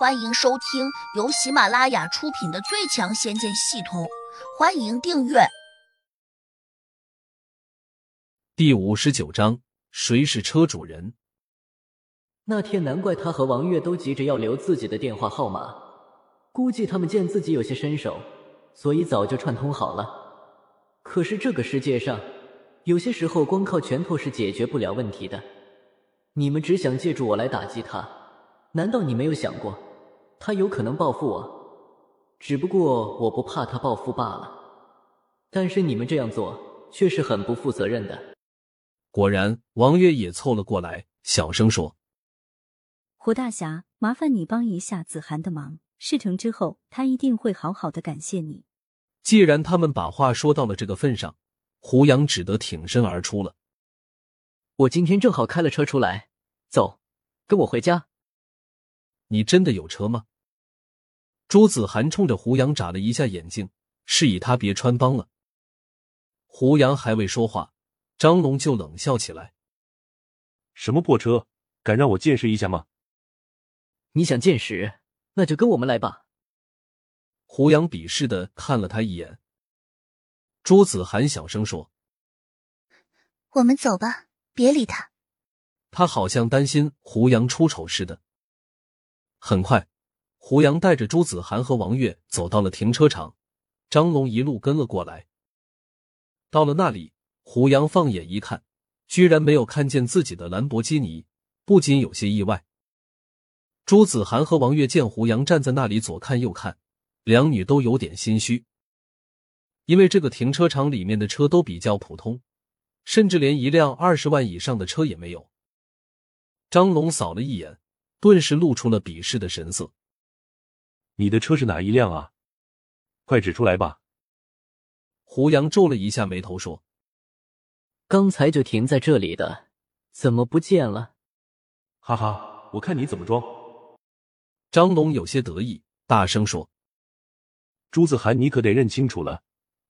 欢迎收听由喜马拉雅出品的《最强仙剑系统》，欢迎订阅。第五十九章，谁是车主人？那天难怪他和王月都急着要留自己的电话号码，估计他们见自己有些身手，所以早就串通好了。可是这个世界上，有些时候光靠拳头是解决不了问题的。你们只想借助我来打击他，难道你没有想过？他有可能报复我，只不过我不怕他报复罢了。但是你们这样做却是很不负责任的。果然，王月也凑了过来，小声说：“胡大侠，麻烦你帮一下子涵的忙，事成之后，他一定会好好的感谢你。”既然他们把话说到了这个份上，胡杨只得挺身而出了。我今天正好开了车出来，走，跟我回家。你真的有车吗？朱子涵冲着胡杨眨了一下眼睛，示意他别穿帮了。胡杨还未说话，张龙就冷笑起来：“什么破车，敢让我见识一下吗？”你想见识，那就跟我们来吧。胡杨鄙视的看了他一眼。朱子涵小声说：“我们走吧，别理他。”他好像担心胡杨出丑似的。很快，胡杨带着朱子涵和王月走到了停车场，张龙一路跟了过来。到了那里，胡杨放眼一看，居然没有看见自己的兰博基尼，不禁有些意外。朱子涵和王月见胡杨站在那里左看右看，两女都有点心虚，因为这个停车场里面的车都比较普通，甚至连一辆二十万以上的车也没有。张龙扫了一眼。顿时露出了鄙视的神色。你的车是哪一辆啊？快指出来吧！胡杨皱了一下眉头说：“刚才就停在这里的，怎么不见了？”哈哈，我看你怎么装！张龙有些得意，大声说：“朱子涵，你可得认清楚了，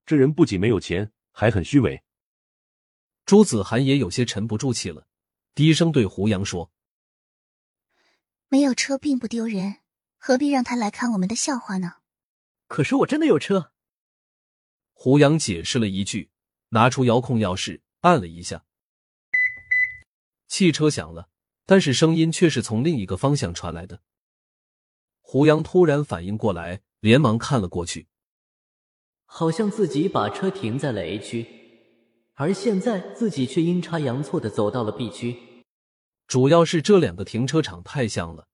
这人不仅没有钱，还很虚伪。”朱子涵也有些沉不住气了，低声对胡杨说。没有车并不丢人，何必让他来看我们的笑话呢？可是我真的有车。胡杨解释了一句，拿出遥控钥匙按了一下，汽车响了，但是声音却是从另一个方向传来的。胡杨突然反应过来，连忙看了过去，好像自己把车停在了 A 区，而现在自己却阴差阳错的走到了 B 区。主要是这两个停车场太像了，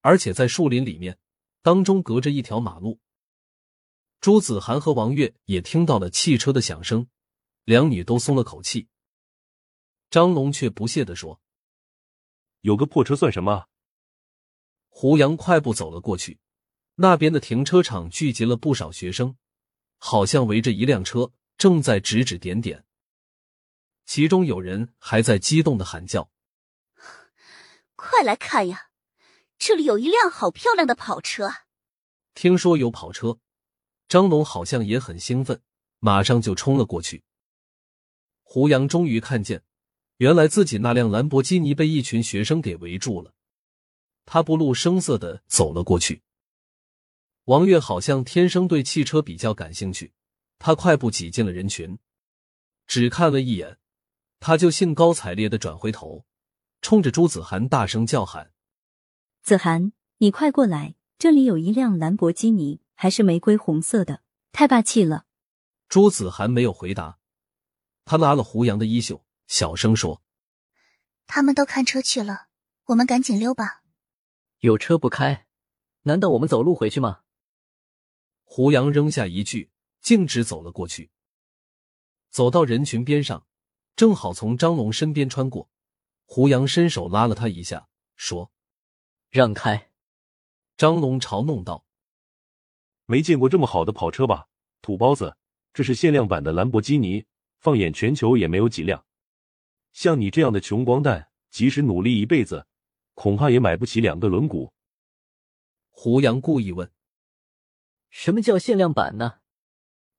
而且在树林里面，当中隔着一条马路。朱子涵和王月也听到了汽车的响声，两女都松了口气。张龙却不屑的说：“有个破车算什么？”胡杨快步走了过去，那边的停车场聚集了不少学生，好像围着一辆车，正在指指点点，其中有人还在激动的喊叫。快来看呀！这里有一辆好漂亮的跑车。听说有跑车，张龙好像也很兴奋，马上就冲了过去。胡杨终于看见，原来自己那辆兰博基尼被一群学生给围住了。他不露声色的走了过去。王月好像天生对汽车比较感兴趣，他快步挤进了人群，只看了一眼，他就兴高采烈的转回头。冲着朱子涵大声叫喊：“子涵，你快过来！这里有一辆兰博基尼，还是玫瑰红色的，太霸气了！”朱子涵没有回答，他拉了胡杨的衣袖，小声说：“他们都看车去了，我们赶紧溜吧。”有车不开，难道我们走路回去吗？胡杨扔下一句，径直走了过去，走到人群边上，正好从张龙身边穿过。胡杨伸手拉了他一下，说：“让开。”张龙嘲弄道：“没见过这么好的跑车吧，土包子！这是限量版的兰博基尼，放眼全球也没有几辆。像你这样的穷光蛋，即使努力一辈子，恐怕也买不起两个轮毂。”胡杨故意问：“什么叫限量版呢？”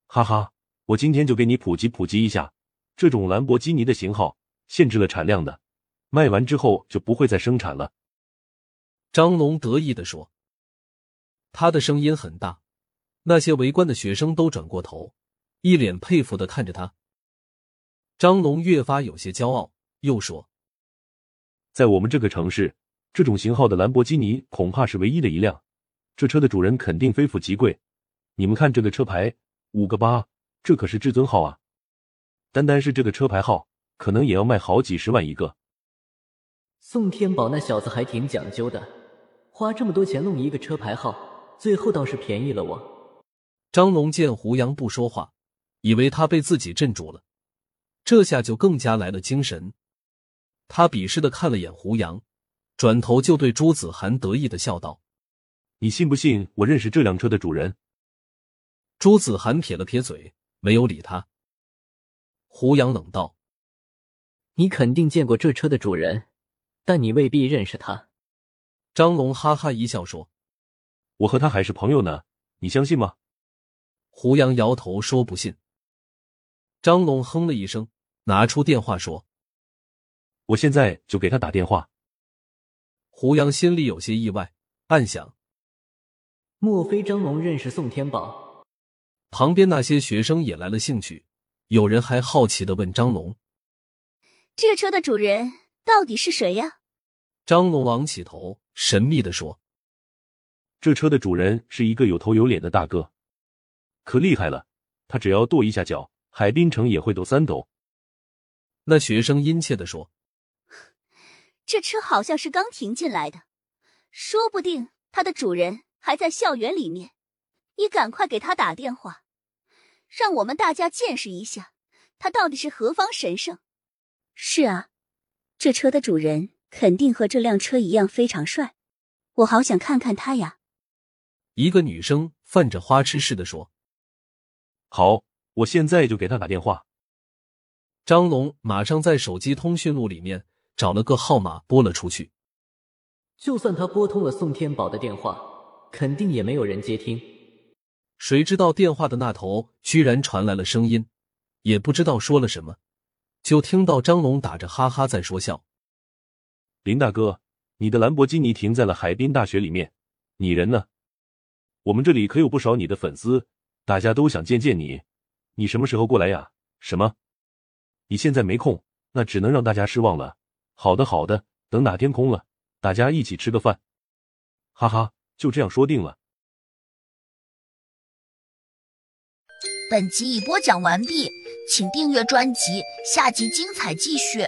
哈哈，我今天就给你普及普及一下，这种兰博基尼的型号，限制了产量的。卖完之后就不会再生产了。”张龙得意的说。他的声音很大，那些围观的学生都转过头，一脸佩服的看着他。张龙越发有些骄傲，又说：“在我们这个城市，这种型号的兰博基尼恐怕是唯一的一辆。这车的主人肯定非富即贵。你们看这个车牌，五个八，这可是至尊号啊！单单是这个车牌号，可能也要卖好几十万一个。”宋天宝那小子还挺讲究的，花这么多钱弄一个车牌号，最后倒是便宜了我。张龙见胡杨不说话，以为他被自己镇住了。这下就更加来了精神，他鄙视的看了眼胡杨，转头就对朱子涵得意的笑道：“你信不信我认识这辆车的主人？”朱子涵撇了撇嘴，没有理他。胡杨冷道：“你肯定见过这车的主人，但你未必认识他。”张龙哈哈一笑说：“我和他还是朋友呢，你相信吗？”胡杨摇头说：“不信。”张龙哼了一声，拿出电话说：“我现在就给他打电话。”胡杨心里有些意外，暗想：莫非张龙认识宋天宝？旁边那些学生也来了兴趣，有人还好奇的问张龙：“这车的主人到底是谁呀？”张龙昂起头，神秘的说：“这车的主人是一个有头有脸的大哥，可厉害了，他只要跺一下脚。”海滨城也会抖三抖。那学生殷切的说：“这车好像是刚停进来的，说不定它的主人还在校园里面。你赶快给他打电话，让我们大家见识一下，他到底是何方神圣。”是啊，这车的主人肯定和这辆车一样非常帅，我好想看看他呀。一个女生泛着花痴似的说：“好。”我现在就给他打电话。张龙马上在手机通讯录里面找了个号码拨了出去。就算他拨通了宋天宝的电话，肯定也没有人接听。谁知道电话的那头居然传来了声音，也不知道说了什么，就听到张龙打着哈哈在说笑：“林大哥，你的兰博基尼停在了海滨大学里面，你人呢？我们这里可有不少你的粉丝，大家都想见见你。”你什么时候过来呀？什么？你现在没空，那只能让大家失望了。好的，好的，等哪天空了，大家一起吃个饭。哈哈，就这样说定了。本集已播讲完毕，请订阅专辑，下集精彩继续。